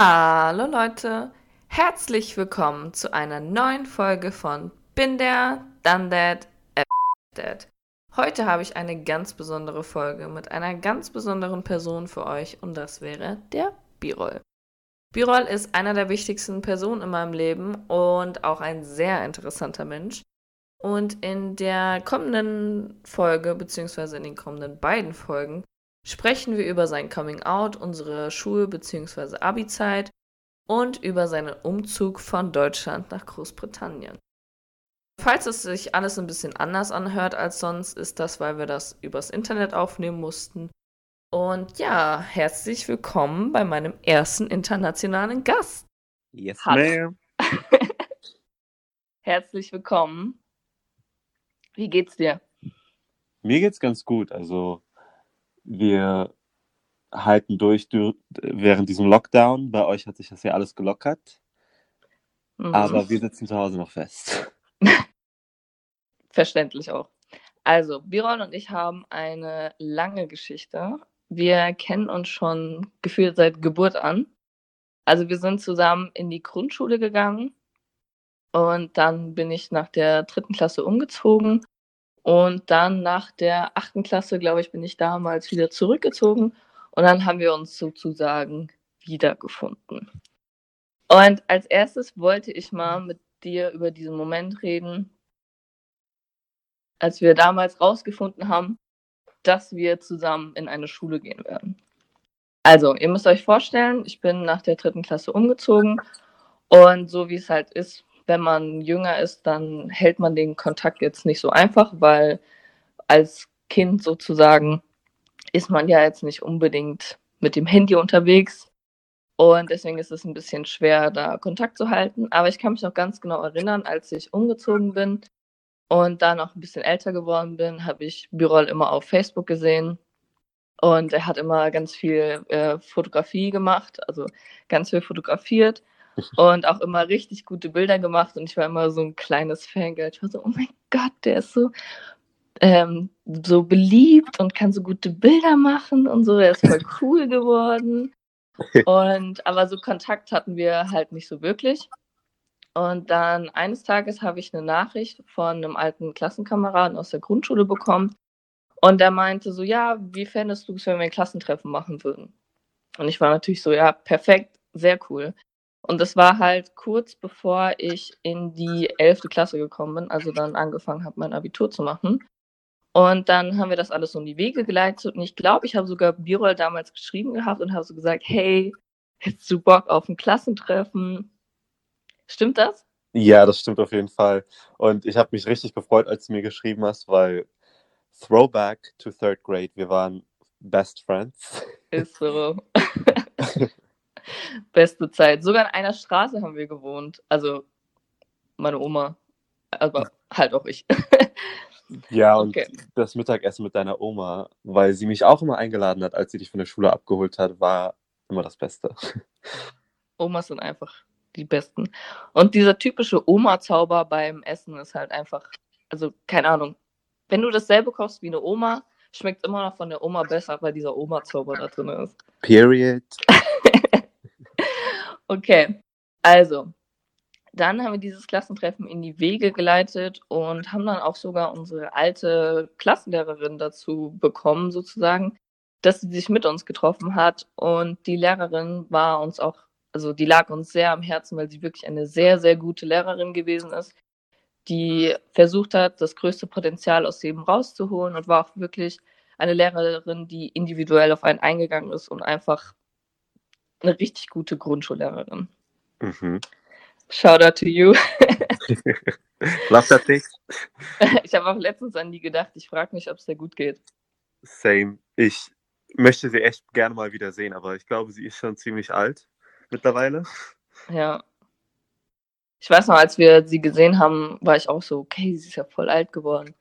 Hallo Leute, herzlich willkommen zu einer neuen Folge von Bin der, Done That, Dead. Heute habe ich eine ganz besondere Folge mit einer ganz besonderen Person für euch und das wäre der Birol. Birol ist einer der wichtigsten Personen in meinem Leben und auch ein sehr interessanter Mensch. Und in der kommenden Folge, beziehungsweise in den kommenden beiden Folgen, sprechen wir über sein Coming Out, unsere Schul- bzw. Abi-Zeit und über seinen Umzug von Deutschland nach Großbritannien. Falls es sich alles ein bisschen anders anhört als sonst, ist das, weil wir das übers Internet aufnehmen mussten. Und ja, herzlich willkommen bei meinem ersten internationalen Gast. Yes, ma'am. herzlich willkommen. Wie geht's dir? Mir geht's ganz gut. Also wir halten durch während diesem Lockdown. Bei euch hat sich das ja alles gelockert. Mhm. Aber wir sitzen zu Hause noch fest. Verständlich auch. Also, Biron und ich haben eine lange Geschichte. Wir kennen uns schon gefühlt seit Geburt an. Also, wir sind zusammen in die Grundschule gegangen und dann bin ich nach der dritten Klasse umgezogen und dann nach der achten Klasse, glaube ich, bin ich damals wieder zurückgezogen. Und dann haben wir uns sozusagen wiedergefunden. Und als erstes wollte ich mal mit dir über diesen Moment reden, als wir damals rausgefunden haben, dass wir zusammen in eine Schule gehen werden. Also, ihr müsst euch vorstellen, ich bin nach der dritten Klasse umgezogen und so wie es halt ist, wenn man jünger ist, dann hält man den Kontakt jetzt nicht so einfach, weil als Kind sozusagen ist man ja jetzt nicht unbedingt mit dem Handy unterwegs. Und deswegen ist es ein bisschen schwer, da Kontakt zu halten. Aber ich kann mich noch ganz genau erinnern, als ich umgezogen bin und da noch ein bisschen älter geworden bin, habe ich Birol immer auf Facebook gesehen. Und er hat immer ganz viel äh, Fotografie gemacht, also ganz viel fotografiert und auch immer richtig gute Bilder gemacht und ich war immer so ein kleines Fangirl. Ich war so, oh mein Gott, der ist so, ähm, so beliebt und kann so gute Bilder machen und so, er ist voll cool geworden. Und aber so Kontakt hatten wir halt nicht so wirklich. Und dann eines Tages habe ich eine Nachricht von einem alten Klassenkameraden aus der Grundschule bekommen. Und der meinte so, ja, wie fändest du es, wenn wir ein Klassentreffen machen würden? Und ich war natürlich so, ja, perfekt, sehr cool. Und das war halt kurz bevor ich in die 11. Klasse gekommen bin, also dann angefangen habe, mein Abitur zu machen. Und dann haben wir das alles so in die Wege geleitet. Und ich glaube, ich habe sogar Birol damals geschrieben gehabt und habe so gesagt, hey, hättest du Bock auf ein Klassentreffen? Stimmt das? Ja, das stimmt auf jeden Fall. Und ich habe mich richtig gefreut, als du mir geschrieben hast, weil Throwback to Third Grade, wir waren Best Friends. Ist so. Beste Zeit. Sogar in einer Straße haben wir gewohnt. Also meine Oma, aber halt auch ich. Ja, und okay. das Mittagessen mit deiner Oma, weil sie mich auch immer eingeladen hat, als sie dich von der Schule abgeholt hat, war immer das Beste. Omas sind einfach die besten. Und dieser typische Oma-Zauber beim Essen ist halt einfach, also keine Ahnung, wenn du dasselbe kochst wie eine Oma, schmeckt immer noch von der Oma besser, weil dieser Oma-Zauber da drin ist. Period. Okay, also, dann haben wir dieses Klassentreffen in die Wege geleitet und haben dann auch sogar unsere alte Klassenlehrerin dazu bekommen, sozusagen, dass sie sich mit uns getroffen hat. Und die Lehrerin war uns auch, also die lag uns sehr am Herzen, weil sie wirklich eine sehr, sehr gute Lehrerin gewesen ist, die versucht hat, das größte Potenzial aus jedem rauszuholen und war auch wirklich eine Lehrerin, die individuell auf einen eingegangen ist und einfach eine richtig gute Grundschullehrerin. Mhm. Shout out to you. Love that thing. Ich habe auch letztens an die gedacht. Ich frage mich, ob es dir gut geht. Same. Ich möchte sie echt gerne mal wieder sehen, aber ich glaube, sie ist schon ziemlich alt mittlerweile. Ja. Ich weiß noch, als wir sie gesehen haben, war ich auch so, okay, sie ist ja voll alt geworden.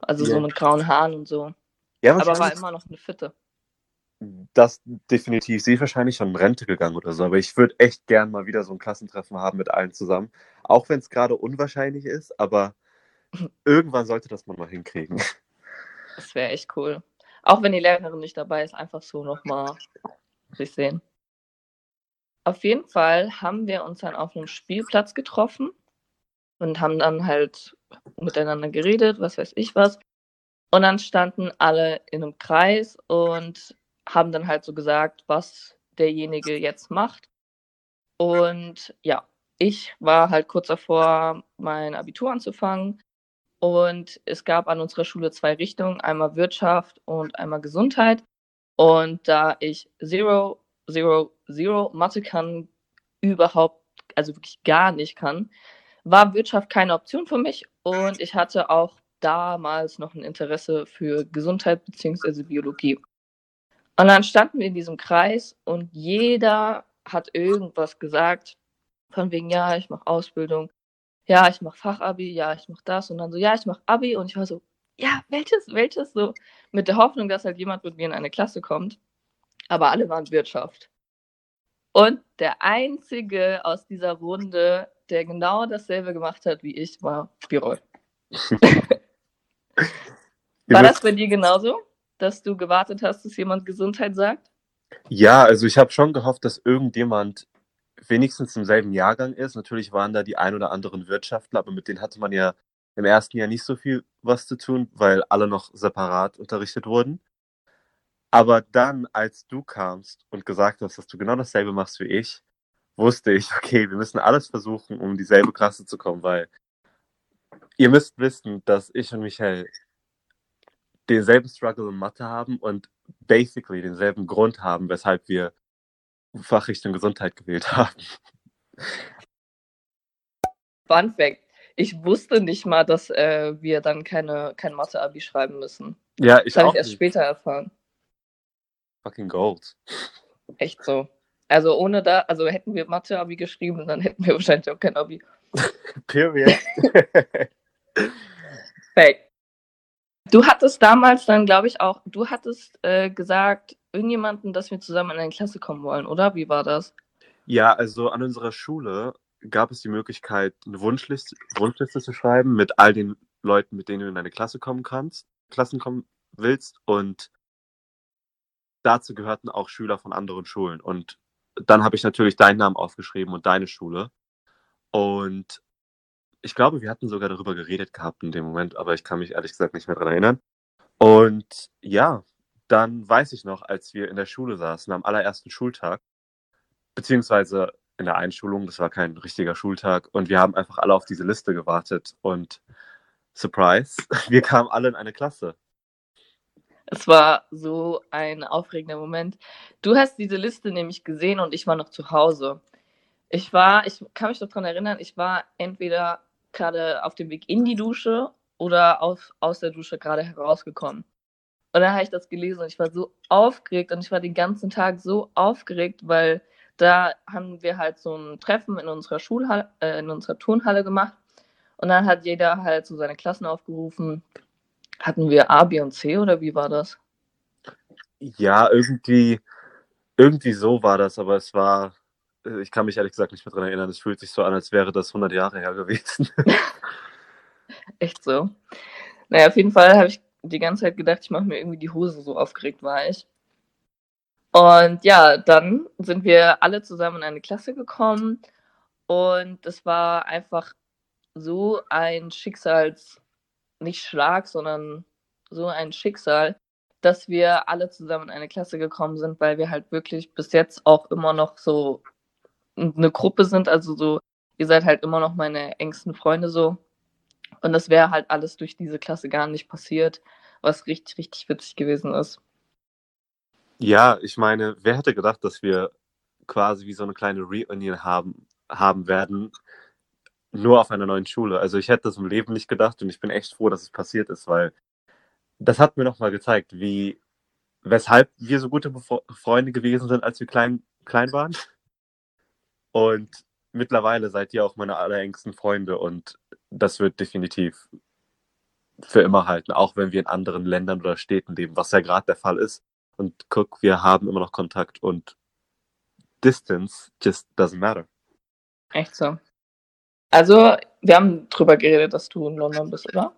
Also ja. so mit grauen Haaren und so. Ja, aber war immer noch eine Fitte das definitiv. Sie ist wahrscheinlich schon in Rente gegangen oder so, aber ich würde echt gern mal wieder so ein Klassentreffen haben mit allen zusammen. Auch wenn es gerade unwahrscheinlich ist, aber irgendwann sollte das man mal hinkriegen. Das wäre echt cool. Auch wenn die Lehrerin nicht dabei ist, einfach so nochmal sich sehen. Auf jeden Fall haben wir uns dann auf einem Spielplatz getroffen und haben dann halt miteinander geredet, was weiß ich was. Und dann standen alle in einem Kreis und haben dann halt so gesagt, was derjenige jetzt macht. Und ja, ich war halt kurz davor, mein Abitur anzufangen. Und es gab an unserer Schule zwei Richtungen, einmal Wirtschaft und einmal Gesundheit. Und da ich Zero, Zero, Zero Mathe kann, überhaupt, also wirklich gar nicht kann, war Wirtschaft keine Option für mich. Und ich hatte auch damals noch ein Interesse für Gesundheit bzw. Biologie. Und dann standen wir in diesem Kreis und jeder hat irgendwas gesagt, von wegen, ja, ich mache Ausbildung, ja, ich mache Fachabi, ja, ich mache das. Und dann so, ja, ich mache Abi. Und ich war so, ja, welches, welches so, mit der Hoffnung, dass halt jemand mit mir in eine Klasse kommt. Aber alle waren Wirtschaft. Und der einzige aus dieser Runde, der genau dasselbe gemacht hat wie ich, war Birol. war das bei dir genauso, dass du gewartet hast, dass jemand Gesundheit sagt? Ja, also ich habe schon gehofft, dass irgendjemand wenigstens im selben Jahrgang ist. Natürlich waren da die ein oder anderen Wirtschaftler, aber mit denen hatte man ja im ersten Jahr nicht so viel was zu tun, weil alle noch separat unterrichtet wurden. Aber dann, als du kamst und gesagt hast, dass du genau dasselbe machst wie ich, wusste ich, okay, wir müssen alles versuchen, um dieselbe Klasse zu kommen, weil ihr müsst wissen, dass ich und Michael denselben Struggle in Mathe haben und basically denselben Grund haben, weshalb wir Fachrichtung Gesundheit gewählt haben. Fun Fact. Ich wusste nicht mal, dass äh, wir dann keine, kein Mathe-Abi schreiben müssen. Ja, ich das habe ich erst später erfahren. Fucking Gold. Echt so. Also ohne da, also hätten wir Mathe-Abi geschrieben, dann hätten wir wahrscheinlich auch kein Abi. Period. Fact. Du hattest damals dann, glaube ich, auch, du hattest äh, gesagt, irgendjemanden, dass wir zusammen in eine Klasse kommen wollen, oder? Wie war das? Ja, also an unserer Schule gab es die Möglichkeit, eine Wunschliste, Wunschliste zu schreiben mit all den Leuten, mit denen du in eine Klasse kommen kannst, Klassen kommen willst. Und dazu gehörten auch Schüler von anderen Schulen. Und dann habe ich natürlich deinen Namen aufgeschrieben und deine Schule. Und ich glaube, wir hatten sogar darüber geredet gehabt in dem Moment, aber ich kann mich ehrlich gesagt nicht mehr daran erinnern. Und ja, dann weiß ich noch, als wir in der Schule saßen, am allerersten Schultag, beziehungsweise in der Einschulung, das war kein richtiger Schultag, und wir haben einfach alle auf diese Liste gewartet und Surprise, wir kamen alle in eine Klasse. Es war so ein aufregender Moment. Du hast diese Liste nämlich gesehen und ich war noch zu Hause. Ich war, ich kann mich noch daran erinnern, ich war entweder gerade auf dem Weg in die Dusche oder auf, aus der Dusche gerade herausgekommen. Und dann habe ich das gelesen und ich war so aufgeregt und ich war den ganzen Tag so aufgeregt, weil da haben wir halt so ein Treffen in unserer Schulhalle, äh, in unserer Turnhalle gemacht. Und dann hat jeder halt so seine Klassen aufgerufen. Hatten wir A, B und C oder wie war das? Ja, irgendwie, irgendwie so war das, aber es war, ich kann mich ehrlich gesagt nicht mehr daran erinnern. Es fühlt sich so an, als wäre das 100 Jahre her gewesen. Echt so. Naja, auf jeden Fall habe ich die ganze Zeit gedacht, ich mache mir irgendwie die Hose, so aufgeregt war ich. Und ja, dann sind wir alle zusammen in eine Klasse gekommen und es war einfach so ein Schicksals, nicht Schlag, sondern so ein Schicksal, dass wir alle zusammen in eine Klasse gekommen sind, weil wir halt wirklich bis jetzt auch immer noch so eine Gruppe sind, also so, ihr seid halt immer noch meine engsten Freunde so. Und das wäre halt alles durch diese Klasse gar nicht passiert, was richtig, richtig witzig gewesen ist. Ja, ich meine, wer hätte gedacht, dass wir quasi wie so eine kleine Reunion haben, haben werden, nur auf einer neuen Schule. Also ich hätte das im Leben nicht gedacht und ich bin echt froh, dass es passiert ist, weil das hat mir nochmal gezeigt, wie, weshalb wir so gute Freunde gewesen sind, als wir klein, klein waren. Und mittlerweile seid ihr auch meine allerengsten Freunde und das wird definitiv für immer halten, auch wenn wir in anderen Ländern oder Städten leben, was ja gerade der Fall ist. Und guck, wir haben immer noch Kontakt und Distance just doesn't matter. Echt so. Also, wir haben drüber geredet, dass du in London bist, oder?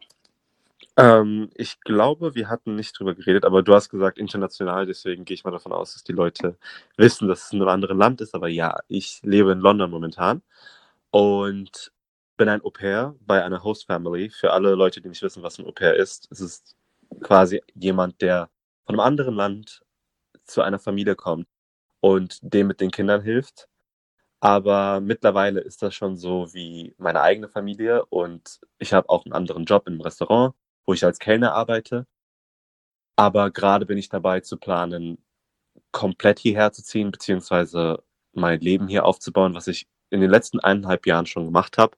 Ähm, ich glaube, wir hatten nicht drüber geredet, aber du hast gesagt international, deswegen gehe ich mal davon aus, dass die Leute wissen, dass es in einem anderen Land ist. Aber ja, ich lebe in London momentan und bin ein Au pair bei einer Host Family. Für alle Leute, die nicht wissen, was ein Au pair ist, es ist quasi jemand, der von einem anderen Land zu einer Familie kommt und dem mit den Kindern hilft. Aber mittlerweile ist das schon so wie meine eigene Familie und ich habe auch einen anderen Job im Restaurant wo ich als Kellner arbeite. Aber gerade bin ich dabei zu planen, komplett hierher zu ziehen, beziehungsweise mein Leben hier aufzubauen, was ich in den letzten eineinhalb Jahren schon gemacht habe.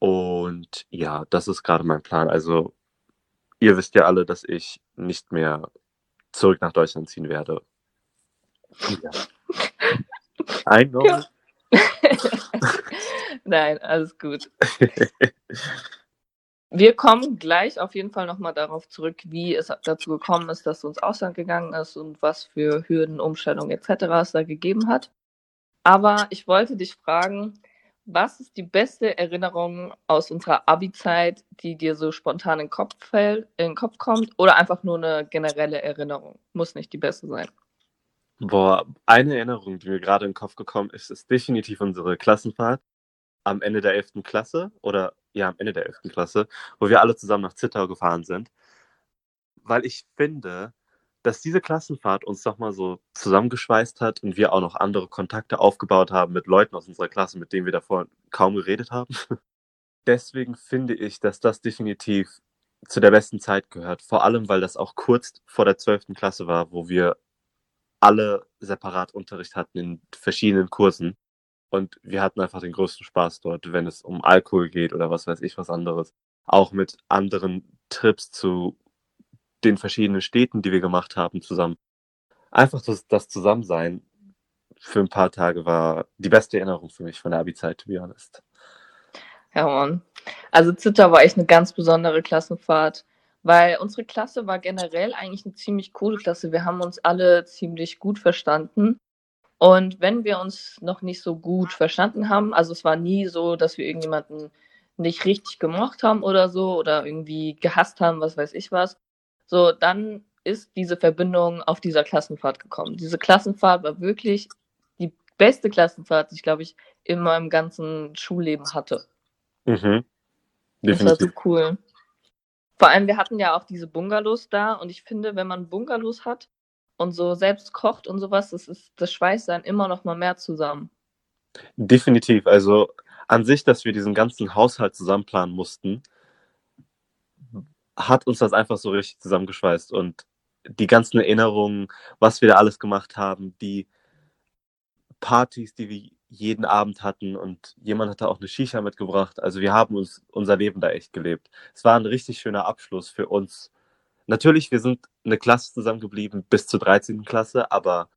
Und ja, das ist gerade mein Plan. Also ihr wisst ja alle, dass ich nicht mehr zurück nach Deutschland ziehen werde. Ja. Know. Ja. Nein, alles gut. Wir kommen gleich auf jeden Fall nochmal darauf zurück, wie es dazu gekommen ist, dass du ins Ausland gegangen ist und was für Hürden, Umstellungen etc. es da gegeben hat. Aber ich wollte dich fragen, was ist die beste Erinnerung aus unserer Abi-Zeit, die dir so spontan in den, Kopf fällt, in den Kopf kommt? Oder einfach nur eine generelle Erinnerung? Muss nicht die beste sein. Boah, eine Erinnerung, die mir gerade in den Kopf gekommen ist, ist definitiv unsere Klassenfahrt am Ende der 11. Klasse oder ja, am Ende der 11. Klasse, wo wir alle zusammen nach Zittau gefahren sind. Weil ich finde, dass diese Klassenfahrt uns doch mal so zusammengeschweißt hat und wir auch noch andere Kontakte aufgebaut haben mit Leuten aus unserer Klasse, mit denen wir davor kaum geredet haben. Deswegen finde ich, dass das definitiv zu der besten Zeit gehört. Vor allem, weil das auch kurz vor der 12. Klasse war, wo wir alle separat Unterricht hatten in verschiedenen Kursen. Und wir hatten einfach den größten Spaß dort, wenn es um Alkohol geht oder was weiß ich was anderes. Auch mit anderen Trips zu den verschiedenen Städten, die wir gemacht haben zusammen. Einfach das, das Zusammensein für ein paar Tage war die beste Erinnerung für mich von der Abi-Zeit, to be honest. Ja, Mann. Also Zitter war echt eine ganz besondere Klassenfahrt, weil unsere Klasse war generell eigentlich eine ziemlich coole Klasse. Wir haben uns alle ziemlich gut verstanden. Und wenn wir uns noch nicht so gut verstanden haben, also es war nie so, dass wir irgendjemanden nicht richtig gemocht haben oder so oder irgendwie gehasst haben, was weiß ich was, so dann ist diese Verbindung auf dieser Klassenfahrt gekommen. Diese Klassenfahrt war wirklich die beste Klassenfahrt, die ich glaube ich in meinem ganzen Schulleben hatte. Mhm. Definitiv. Das war so cool. Vor allem, wir hatten ja auch diese Bungalows da und ich finde, wenn man Bungalows hat, und so selbst kocht und sowas, das ist, das schweißt dann immer noch mal mehr zusammen. Definitiv. Also an sich, dass wir diesen ganzen Haushalt zusammenplanen mussten, hat uns das einfach so richtig zusammengeschweißt und die ganzen Erinnerungen, was wir da alles gemacht haben, die Partys, die wir jeden Abend hatten und jemand hatte auch eine Shisha mitgebracht. Also wir haben uns unser Leben da echt gelebt. Es war ein richtig schöner Abschluss für uns Natürlich, wir sind eine Klasse zusammengeblieben bis zur 13. Klasse, aber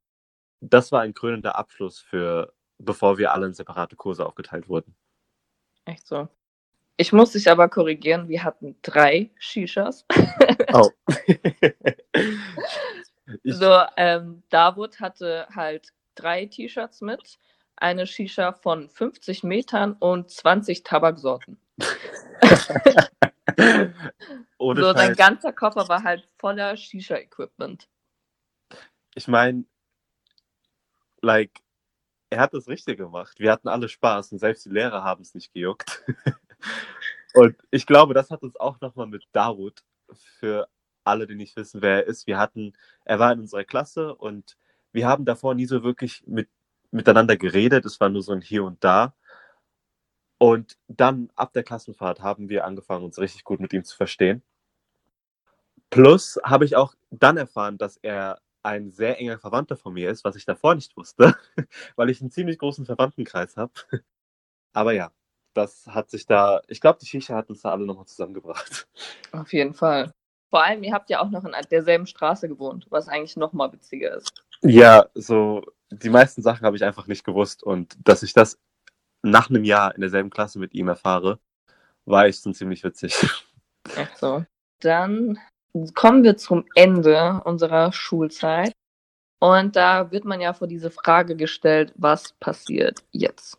das war ein krönender Abschluss für, bevor wir alle in separate Kurse aufgeteilt wurden. Echt so. Ich muss dich aber korrigieren, wir hatten drei Shishas. Oh. so, ähm, Davut hatte halt drei T-Shirts mit, eine Shisha von 50 Metern und 20 Tabaksorten. Ohne so, sein ganzer Koffer war halt voller Shisha-Equipment. Ich meine, like, er hat das richtig gemacht. Wir hatten alle Spaß und selbst die Lehrer haben es nicht gejuckt. und ich glaube, das hat uns auch nochmal mit Darut, für alle, die nicht wissen, wer er ist, wir hatten, er war in unserer Klasse und wir haben davor nie so wirklich mit, miteinander geredet. Es war nur so ein Hier und Da. Und dann ab der Klassenfahrt haben wir angefangen, uns richtig gut mit ihm zu verstehen. Plus habe ich auch dann erfahren, dass er ein sehr enger Verwandter von mir ist, was ich davor nicht wusste, weil ich einen ziemlich großen Verwandtenkreis habe. Aber ja, das hat sich da, ich glaube, die Shisha hat uns da alle nochmal zusammengebracht. Auf jeden Fall. Vor allem, ihr habt ja auch noch in derselben Straße gewohnt, was eigentlich nochmal witziger ist. Ja, so die meisten Sachen habe ich einfach nicht gewusst und dass ich das nach einem Jahr in derselben Klasse mit ihm erfahre, war echt schon ziemlich witzig. Ach so. Dann kommen wir zum Ende unserer Schulzeit. Und da wird man ja vor diese Frage gestellt, was passiert jetzt?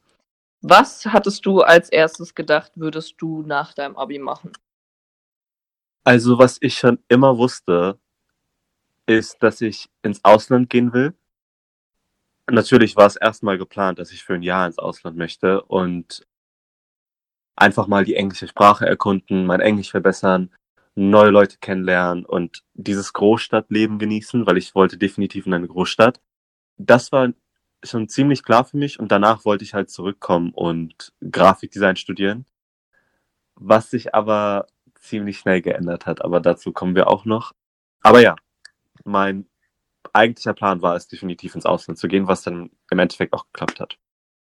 Was hattest du als erstes gedacht, würdest du nach deinem Abi machen? Also, was ich schon immer wusste, ist, dass ich ins Ausland gehen will. Natürlich war es erstmal geplant, dass ich für ein Jahr ins Ausland möchte und einfach mal die englische Sprache erkunden, mein Englisch verbessern, neue Leute kennenlernen und dieses Großstadtleben genießen, weil ich wollte definitiv in eine Großstadt. Das war schon ziemlich klar für mich und danach wollte ich halt zurückkommen und Grafikdesign studieren, was sich aber ziemlich schnell geändert hat, aber dazu kommen wir auch noch. Aber ja, mein eigentlicher Plan war es definitiv ins Ausland zu gehen, was dann im Endeffekt auch geklappt hat.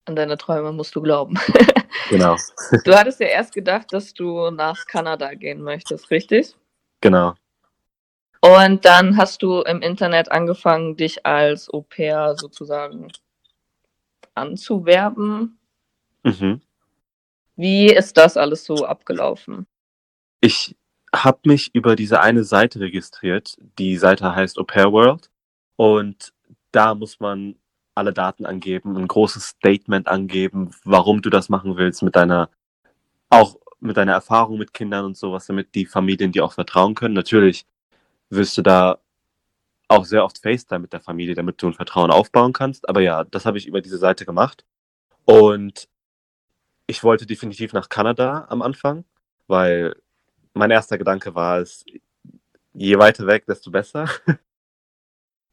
An deine Träume musst du glauben. Genau. Du hattest ja erst gedacht, dass du nach Kanada gehen möchtest, richtig? Genau. Und dann hast du im Internet angefangen, dich als Au pair sozusagen anzuwerben. Mhm. Wie ist das alles so abgelaufen? Ich habe mich über diese eine Seite registriert. Die Seite heißt Au Pair World. Und da muss man alle Daten angeben, ein großes Statement angeben, warum du das machen willst, mit deiner, auch mit deiner Erfahrung mit Kindern und sowas, damit die Familien dir auch vertrauen können. Natürlich wirst du da auch sehr oft FaceTime mit der Familie, damit du ein Vertrauen aufbauen kannst. Aber ja, das habe ich über diese Seite gemacht. Und ich wollte definitiv nach Kanada am Anfang, weil mein erster Gedanke war es, je weiter weg, desto besser.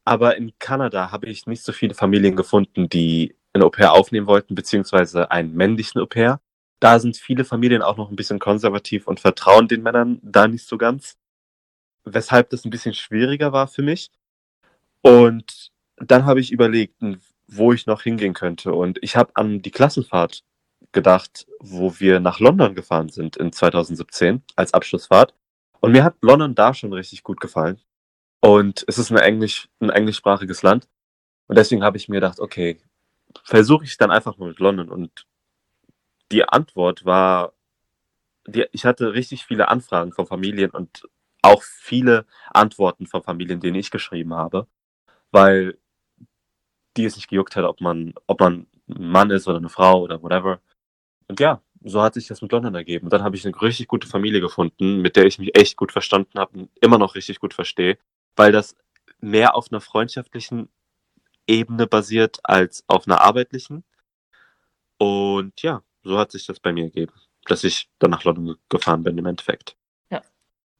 Aber in Kanada habe ich nicht so viele Familien gefunden, die ein Au-pair aufnehmen wollten, beziehungsweise einen männlichen Au-pair. Da sind viele Familien auch noch ein bisschen konservativ und vertrauen den Männern da nicht so ganz. Weshalb das ein bisschen schwieriger war für mich. Und dann habe ich überlegt, wo ich noch hingehen könnte. Und ich habe an die Klassenfahrt gedacht, wo wir nach London gefahren sind in 2017 als Abschlussfahrt. Und mir hat London da schon richtig gut gefallen. Und es ist ein, Englisch, ein englischsprachiges Land. Und deswegen habe ich mir gedacht, okay, versuche ich dann einfach mal mit London. Und die Antwort war, die, ich hatte richtig viele Anfragen von Familien und auch viele Antworten von Familien, denen ich geschrieben habe, weil die es nicht gejuckt hat, ob man, ob man ein Mann ist oder eine Frau oder whatever. Und ja, so hat sich das mit London ergeben. Und dann habe ich eine richtig gute Familie gefunden, mit der ich mich echt gut verstanden habe und immer noch richtig gut verstehe weil das mehr auf einer freundschaftlichen Ebene basiert als auf einer arbeitlichen. Und ja, so hat sich das bei mir ergeben, dass ich dann nach London gefahren bin im Endeffekt. Ja.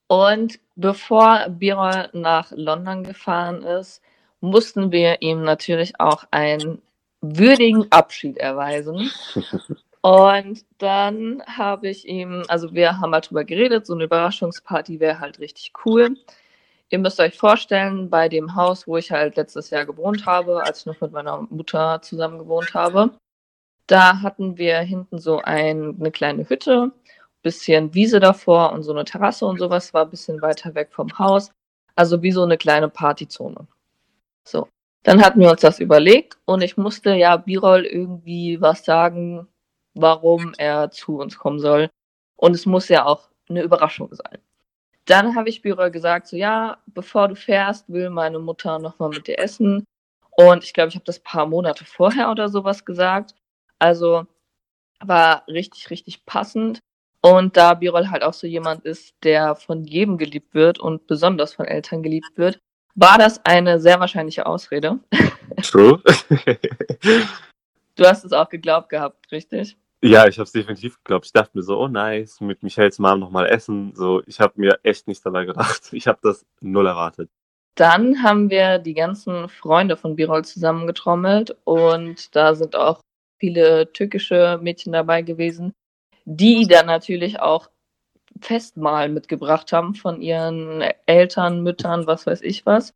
Und bevor Birol nach London gefahren ist, mussten wir ihm natürlich auch einen würdigen Abschied erweisen. Und dann habe ich ihm, also wir haben halt drüber geredet, so eine Überraschungsparty wäre halt richtig cool. Ihr müsst euch vorstellen, bei dem Haus, wo ich halt letztes Jahr gewohnt habe, als ich noch mit meiner Mutter zusammen gewohnt habe, da hatten wir hinten so ein, eine kleine Hütte, bisschen Wiese davor und so eine Terrasse und sowas war ein bisschen weiter weg vom Haus. Also wie so eine kleine Partyzone. So. Dann hatten wir uns das überlegt und ich musste ja Birol irgendwie was sagen, warum er zu uns kommen soll. Und es muss ja auch eine Überraschung sein. Dann habe ich Büro gesagt, so ja, bevor du fährst, will meine Mutter nochmal mit dir essen. Und ich glaube, ich habe das paar Monate vorher oder sowas gesagt. Also war richtig, richtig passend. Und da Birol halt auch so jemand ist, der von jedem geliebt wird und besonders von Eltern geliebt wird, war das eine sehr wahrscheinliche Ausrede. True. du hast es auch geglaubt gehabt, richtig? Ja, ich habe es definitiv geglaubt. Ich dachte mir so, oh nice, mit Michaels Mom nochmal essen. So, ich habe mir echt nichts dabei gedacht. Ich habe das null erwartet. Dann haben wir die ganzen Freunde von Birol zusammengetrommelt und da sind auch viele türkische Mädchen dabei gewesen, die dann natürlich auch Festmahl mitgebracht haben von ihren Eltern, Müttern, was weiß ich was.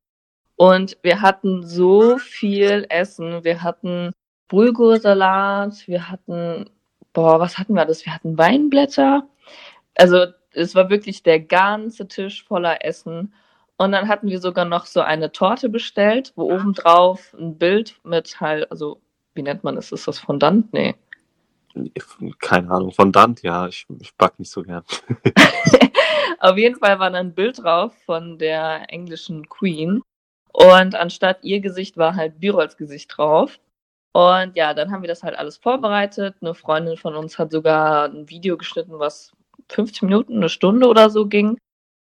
Und wir hatten so viel Essen. Wir hatten Bulgursalat, wir hatten boah, was hatten wir das? Wir hatten Weinblätter. Also es war wirklich der ganze Tisch voller Essen. Und dann hatten wir sogar noch so eine Torte bestellt, wo oben drauf ein Bild mit halt, also wie nennt man es? Ist das Fondant? Nee. Keine Ahnung, Fondant, ja, ich, ich back nicht so gern. Auf jeden Fall war da ein Bild drauf von der englischen Queen. Und anstatt ihr Gesicht war halt Birols Gesicht drauf. Und ja, dann haben wir das halt alles vorbereitet. Eine Freundin von uns hat sogar ein Video geschnitten, was 50 Minuten, eine Stunde oder so ging.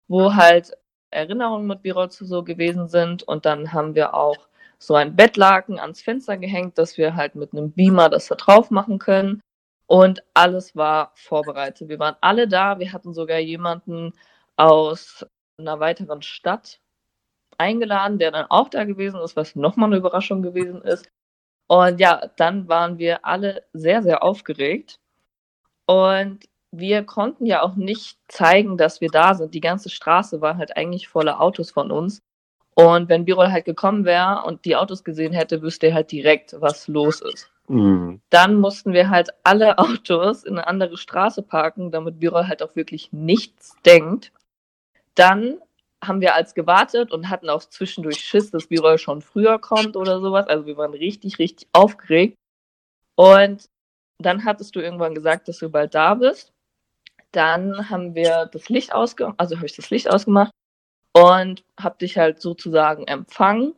wo halt Erinnerungen mit Birol zu so gewesen sind. Und dann haben wir auch so ein Bettlaken ans Fenster gehängt, dass wir halt mit einem Beamer das da drauf machen können. Und alles war vorbereitet. Wir waren alle da. Wir hatten sogar jemanden aus einer weiteren Stadt eingeladen, der dann auch da gewesen ist, was nochmal eine Überraschung gewesen ist. Und ja, dann waren wir alle sehr, sehr aufgeregt. Und wir konnten ja auch nicht zeigen, dass wir da sind. Die ganze Straße war halt eigentlich voller Autos von uns. Und wenn Birol halt gekommen wäre und die Autos gesehen hätte, wüsste er halt direkt, was los ist. Mhm. Dann mussten wir halt alle Autos in eine andere Straße parken, damit Birol halt auch wirklich nichts denkt. Dann haben wir als gewartet und hatten auch zwischendurch Schiss, dass Birol schon früher kommt oder sowas. Also wir waren richtig, richtig aufgeregt. Und dann hattest du irgendwann gesagt, dass du bald da bist. Dann haben wir das Licht ausgemacht, also habe ich das Licht ausgemacht und habe dich halt sozusagen empfangen.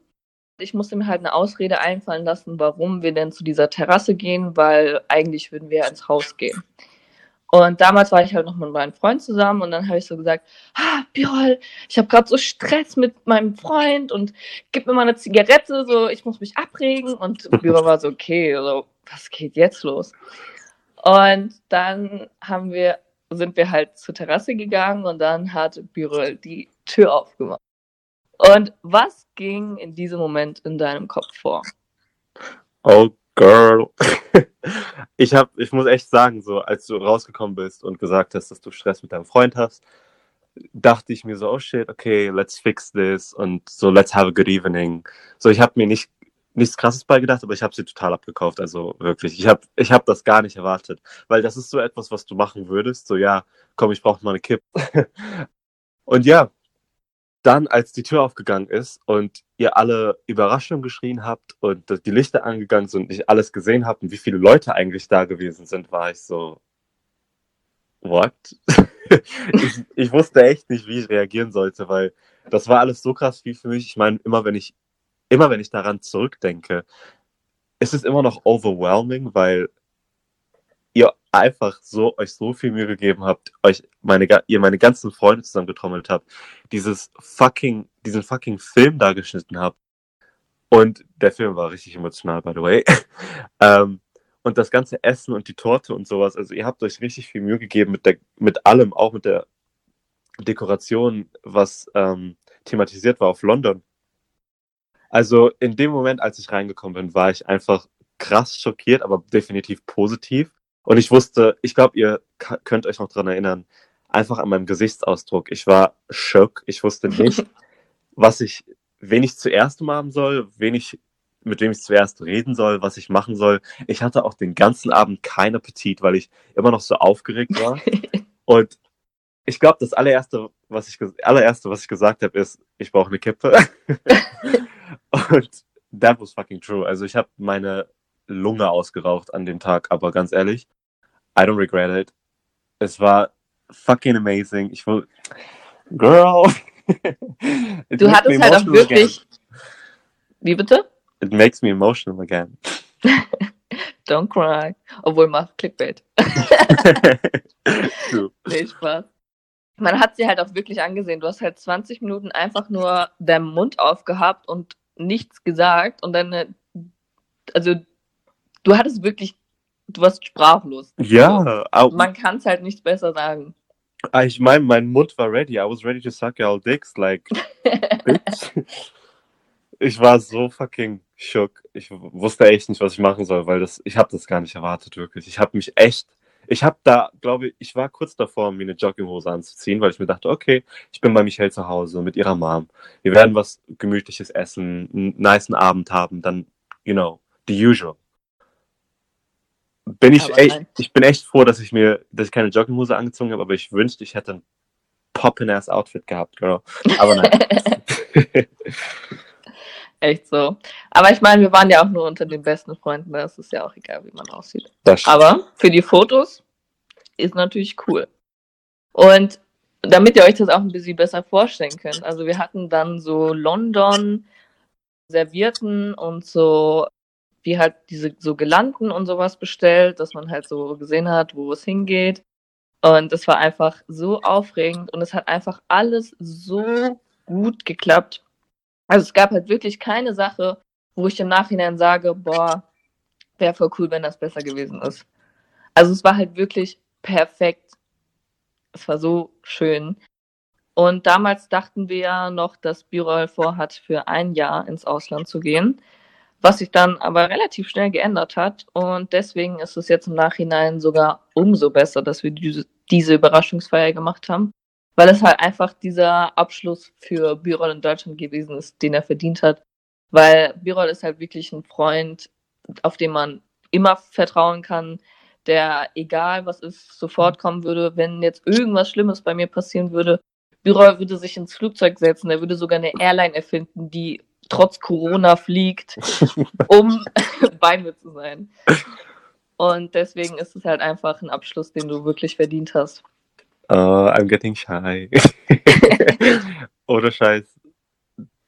Ich musste mir halt eine Ausrede einfallen lassen, warum wir denn zu dieser Terrasse gehen, weil eigentlich würden wir ins Haus gehen. Und damals war ich halt noch mit meinem Freund zusammen und dann habe ich so gesagt, ah, Birol, ich habe gerade so Stress mit meinem Freund und gib mir mal eine Zigarette, so ich muss mich abregen. Und Birol war so, okay, so, was geht jetzt los? Und dann haben wir sind wir halt zur Terrasse gegangen und dann hat Birol die Tür aufgemacht. Und was ging in diesem Moment in deinem Kopf vor? Oh, Girl. ich, hab, ich muss echt sagen, so als du rausgekommen bist und gesagt hast, dass du Stress mit deinem Freund hast, dachte ich mir so, oh shit, okay, let's fix this und so, let's have a good evening. So, ich habe mir nicht nichts Krasses beigedacht, aber ich habe sie total abgekauft. Also wirklich, ich habe ich hab das gar nicht erwartet, weil das ist so etwas, was du machen würdest. So ja, komm, ich brauche mal eine Kippe. und ja, dann, als die Tür aufgegangen ist und ihr alle Überraschung geschrien habt und die Lichter angegangen sind und ich alles gesehen habe und wie viele Leute eigentlich da gewesen sind, war ich so, what? ich, ich wusste echt nicht, wie ich reagieren sollte, weil das war alles so krass wie für mich. Ich meine, immer wenn ich immer wenn ich daran zurückdenke, ist es immer noch overwhelming, weil ihr einfach so euch so viel Mühe gegeben habt, euch meine ihr meine ganzen Freunde zusammengetrommelt habt, dieses fucking diesen fucking Film da geschnitten habt. Und der Film war richtig emotional, by the way. ähm, und das ganze Essen und die Torte und sowas, also ihr habt euch richtig viel Mühe gegeben mit der mit allem, auch mit der Dekoration, was ähm, thematisiert war auf London. Also in dem Moment, als ich reingekommen bin, war ich einfach krass schockiert, aber definitiv positiv. Und ich wusste, ich glaube, ihr könnt euch noch dran erinnern, einfach an meinem Gesichtsausdruck. Ich war schock. Ich wusste nicht, was ich, wen ich zuerst umarmen soll, wen ich, mit wem ich zuerst reden soll, was ich machen soll. Ich hatte auch den ganzen Abend keinen Appetit, weil ich immer noch so aufgeregt war. Und ich glaube, das allererste, was ich allererste, was ich gesagt habe, ist, ich brauche eine Kippe. Und that was fucking true. Also ich habe meine Lunge ausgeraucht an dem Tag, aber ganz ehrlich, I don't regret it. Es war fucking amazing. Ich will, girl. du hattest halt auch wirklich. Again. Wie bitte? It makes me emotional again. Don't cry. Obwohl, mach Clickbait. nee, Spaß man hat sie halt auch wirklich angesehen. Du hast halt 20 Minuten einfach nur deinen Mund aufgehabt und nichts gesagt und dann, äh, also du hattest wirklich, du warst sprachlos. Ja. Also, man kann es halt nicht besser sagen. Ah, ich meine, mein Mund war ready. I was ready to suck all dicks, like, bitch. Ich war so fucking shook. Ich wusste echt nicht, was ich machen soll, weil das, ich habe das gar nicht erwartet, wirklich. Ich habe mich echt ich habe da, glaube ich, ich war kurz davor, mir eine Jogginghose anzuziehen, weil ich mir dachte, okay, ich bin bei Michelle zu Hause mit ihrer Mom. Wir werden was Gemütliches essen, einen niceen Abend haben, dann, you know, the usual. Bin ich echt, ich bin echt froh, dass ich mir, dass ich keine Jogginghose angezogen habe, aber ich wünschte, ich hätte ein poppin-ass Outfit gehabt, girl. Aber nein. Echt so. Aber ich meine, wir waren ja auch nur unter den besten Freunden, da ist es ja auch egal, wie man aussieht. Aber für die Fotos ist natürlich cool. Und damit ihr euch das auch ein bisschen besser vorstellen könnt, also wir hatten dann so London Servierten und so, wie halt diese so Gelanden und sowas bestellt, dass man halt so gesehen hat, wo es hingeht. Und es war einfach so aufregend und es hat einfach alles so gut geklappt. Also es gab halt wirklich keine Sache, wo ich im Nachhinein sage, boah, wäre voll cool, wenn das besser gewesen ist. Also es war halt wirklich perfekt. Es war so schön. Und damals dachten wir ja noch, dass Birol vorhat, für ein Jahr ins Ausland zu gehen, was sich dann aber relativ schnell geändert hat. Und deswegen ist es jetzt im Nachhinein sogar umso besser, dass wir diese, Überraschungsfeier gemacht haben, weil es halt einfach dieser Abschluss für Birol in Deutschland gewesen ist, den er verdient hat. Weil Birol ist halt wirklich ein Freund, auf den man immer vertrauen kann, der, egal was ist, sofort kommen würde. Wenn jetzt irgendwas Schlimmes bei mir passieren würde, Birol würde sich ins Flugzeug setzen, er würde sogar eine Airline erfinden, die trotz Corona fliegt, um bei mir zu sein. Und deswegen ist es halt einfach ein Abschluss, den du wirklich verdient hast. Uh, I'm getting shy. Ohne Scheiß.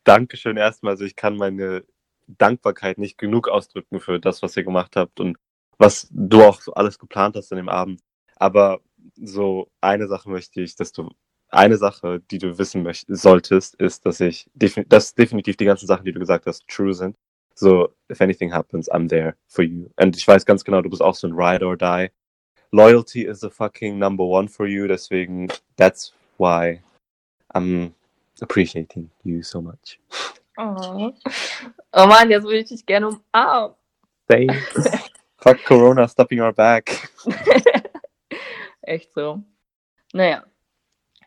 Dankeschön erstmal. Also ich kann meine Dankbarkeit nicht genug ausdrücken für das, was ihr gemacht habt und was du auch so alles geplant hast an dem Abend. Aber so eine Sache möchte ich, dass du eine Sache, die du wissen möchtest, solltest, ist, dass ich, dass definitiv die ganzen Sachen, die du gesagt hast, true sind. So, if anything happens, I'm there for you. Und ich weiß ganz genau, du bist auch so ein Ride or Die. Loyalty is the fucking number one for you, deswegen, that's why I'm appreciating you so much. Oh, oh Mann, jetzt würde ich dich gerne umarmen. Thanks. Fuck Corona stopping our back. Echt so. Naja,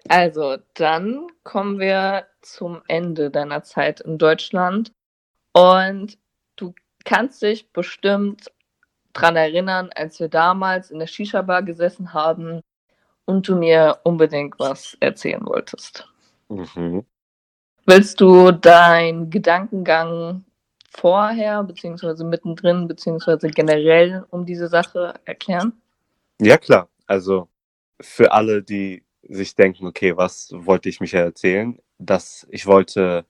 also, dann kommen wir zum Ende deiner Zeit in Deutschland. Und du kannst dich bestimmt dran erinnern, als wir damals in der Shisha-Bar gesessen haben und du mir unbedingt was erzählen wolltest. Mhm. Willst du deinen Gedankengang vorher, beziehungsweise mittendrin, beziehungsweise generell um diese Sache erklären? Ja, klar. Also für alle, die sich denken, okay, was wollte ich Michael erzählen? Dass ich wollte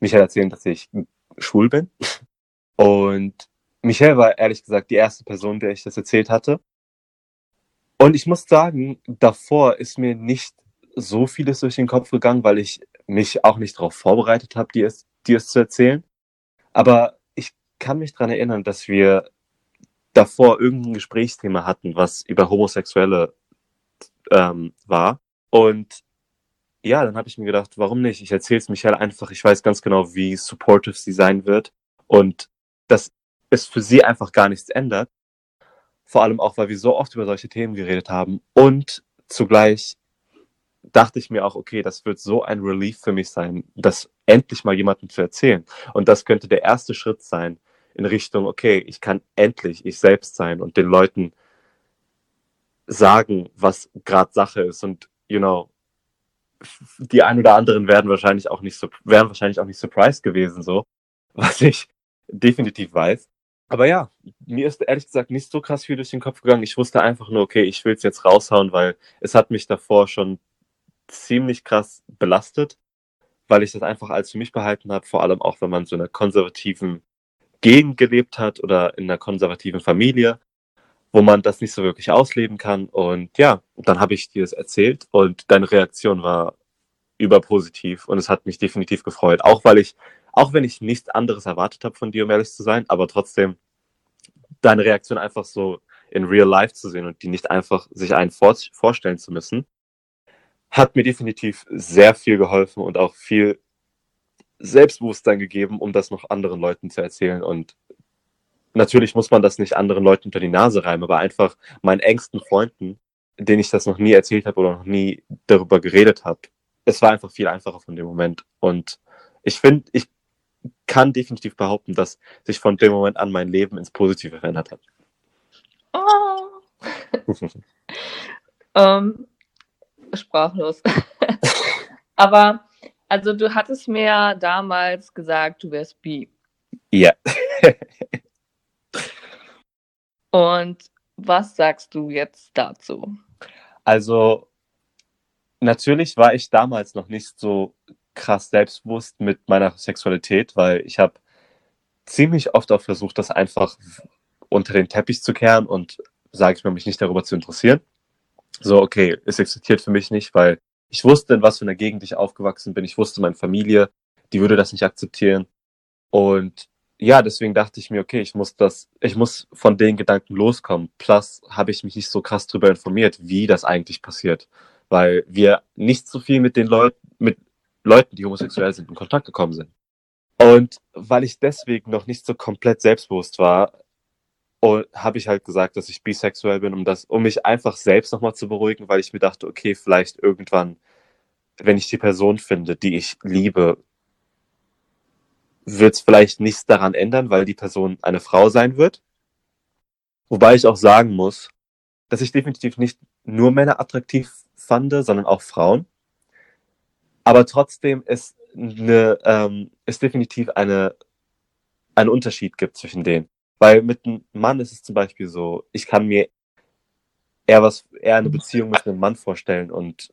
Michael erzählen, dass ich schwul bin. Und Michael war ehrlich gesagt die erste Person, der ich das erzählt hatte. Und ich muss sagen, davor ist mir nicht so vieles durch den Kopf gegangen, weil ich mich auch nicht darauf vorbereitet habe, dir es, dir es zu erzählen. Aber ich kann mich daran erinnern, dass wir davor irgendein Gesprächsthema hatten, was über Homosexuelle ähm, war. Und ja, dann habe ich mir gedacht, warum nicht? Ich erzähle es Michael einfach. Ich weiß ganz genau, wie supportive sie sein wird und dass es für sie einfach gar nichts ändert. Vor allem auch, weil wir so oft über solche Themen geredet haben. Und zugleich dachte ich mir auch, okay, das wird so ein Relief für mich sein, das endlich mal jemandem zu erzählen. Und das könnte der erste Schritt sein in Richtung, okay, ich kann endlich ich selbst sein und den Leuten sagen, was gerade Sache ist. Und, you know, die ein oder anderen werden wahrscheinlich auch nicht wären wahrscheinlich auch nicht surprised gewesen, so, was ich definitiv weiß. Aber ja, mir ist ehrlich gesagt nicht so krass viel durch den Kopf gegangen. Ich wusste einfach nur, okay, ich will es jetzt raushauen, weil es hat mich davor schon ziemlich krass belastet, weil ich das einfach als für mich behalten habe, vor allem auch, wenn man so in einer konservativen Gegend gelebt hat oder in einer konservativen Familie wo man das nicht so wirklich ausleben kann. Und ja, dann habe ich dir das erzählt und deine Reaktion war überpositiv und es hat mich definitiv gefreut. Auch weil ich, auch wenn ich nichts anderes erwartet habe von dir, um ehrlich zu sein, aber trotzdem deine Reaktion einfach so in real life zu sehen und die nicht einfach sich einen vor, vorstellen zu müssen, hat mir definitiv sehr viel geholfen und auch viel Selbstbewusstsein gegeben, um das noch anderen Leuten zu erzählen. Und natürlich muss man das nicht anderen Leuten unter die Nase reiben, aber einfach meinen engsten Freunden, denen ich das noch nie erzählt habe oder noch nie darüber geredet habe. Es war einfach viel einfacher von dem Moment. Und ich finde, ich kann definitiv behaupten, dass sich von dem Moment an mein Leben ins Positive verändert hat. Oh. ähm, sprachlos. aber, also du hattest mir damals gesagt, du wärst bi. Ja. Und was sagst du jetzt dazu? Also, natürlich war ich damals noch nicht so krass selbstbewusst mit meiner Sexualität, weil ich habe ziemlich oft auch versucht, das einfach unter den Teppich zu kehren und, sage ich mal, mich nicht darüber zu interessieren. so, okay, es existiert für mich nicht, weil ich wusste, in was für einer Gegend ich aufgewachsen bin. Ich wusste, meine Familie, die würde das nicht akzeptieren. Und ja, deswegen dachte ich mir, okay, ich muss das, ich muss von den Gedanken loskommen. Plus habe ich mich nicht so krass darüber informiert, wie das eigentlich passiert, weil wir nicht so viel mit den Leuten, mit Leuten, die homosexuell sind, in Kontakt gekommen sind. Und weil ich deswegen noch nicht so komplett selbstbewusst war, habe ich halt gesagt, dass ich bisexuell bin, um das, um mich einfach selbst nochmal zu beruhigen, weil ich mir dachte, okay, vielleicht irgendwann, wenn ich die Person finde, die ich liebe, wird es vielleicht nichts daran ändern, weil die Person eine Frau sein wird. Wobei ich auch sagen muss, dass ich definitiv nicht nur Männer attraktiv fand, sondern auch Frauen. Aber trotzdem ist eine, ähm, es definitiv eine, einen Unterschied gibt zwischen denen. Weil mit einem Mann ist es zum Beispiel so, ich kann mir eher was, eher eine Beziehung mit einem Mann vorstellen und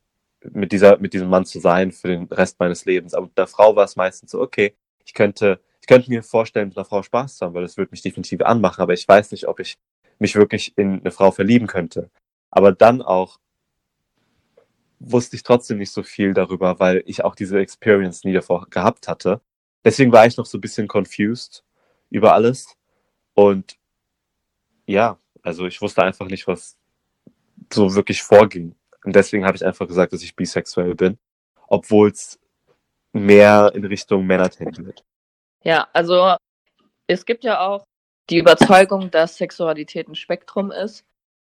mit dieser, mit diesem Mann zu sein für den Rest meines Lebens. Aber mit der Frau war es meistens so, okay, ich könnte, ich könnte mir vorstellen, mit einer Frau Spaß zu haben, weil das würde mich definitiv anmachen, aber ich weiß nicht, ob ich mich wirklich in eine Frau verlieben könnte. Aber dann auch wusste ich trotzdem nicht so viel darüber, weil ich auch diese Experience nie davor gehabt hatte. Deswegen war ich noch so ein bisschen confused über alles. Und ja, also ich wusste einfach nicht, was so wirklich vorging. Und deswegen habe ich einfach gesagt, dass ich bisexuell bin, obwohl es mehr in Richtung Männer tendiert. Ja, also es gibt ja auch die Überzeugung, dass Sexualität ein Spektrum ist.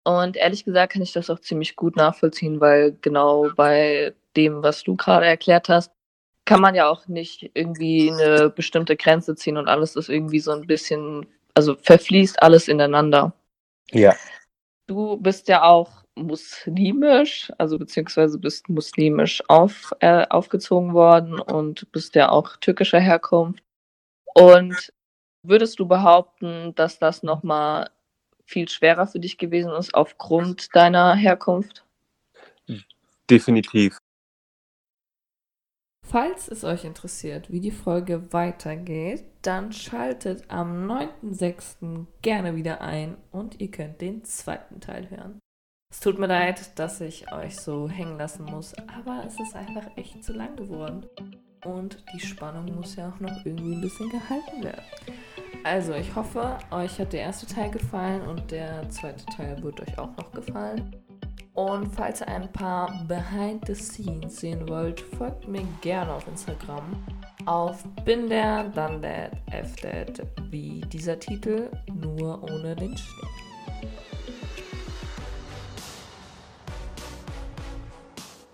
Und ehrlich gesagt kann ich das auch ziemlich gut nachvollziehen, weil genau bei dem, was du gerade erklärt hast, kann man ja auch nicht irgendwie eine bestimmte Grenze ziehen und alles ist irgendwie so ein bisschen, also verfließt alles ineinander. Ja. Du bist ja auch muslimisch, also beziehungsweise bist muslimisch auf, äh, aufgezogen worden und bist ja auch türkischer Herkunft. Und würdest du behaupten, dass das nochmal viel schwerer für dich gewesen ist aufgrund deiner Herkunft? Definitiv. Falls es euch interessiert, wie die Folge weitergeht, dann schaltet am 9.6. gerne wieder ein und ihr könnt den zweiten Teil hören. Es tut mir leid, dass ich euch so hängen lassen muss, aber es ist einfach echt zu lang geworden. Und die Spannung muss ja auch noch irgendwie ein bisschen gehalten werden. Also, ich hoffe, euch hat der erste Teil gefallen und der zweite Teil wird euch auch noch gefallen. Und falls ihr ein paar Behind the Scenes sehen wollt, folgt mir gerne auf Instagram. Auf bin der, dann der, f wie dieser Titel, nur ohne den Schnitt.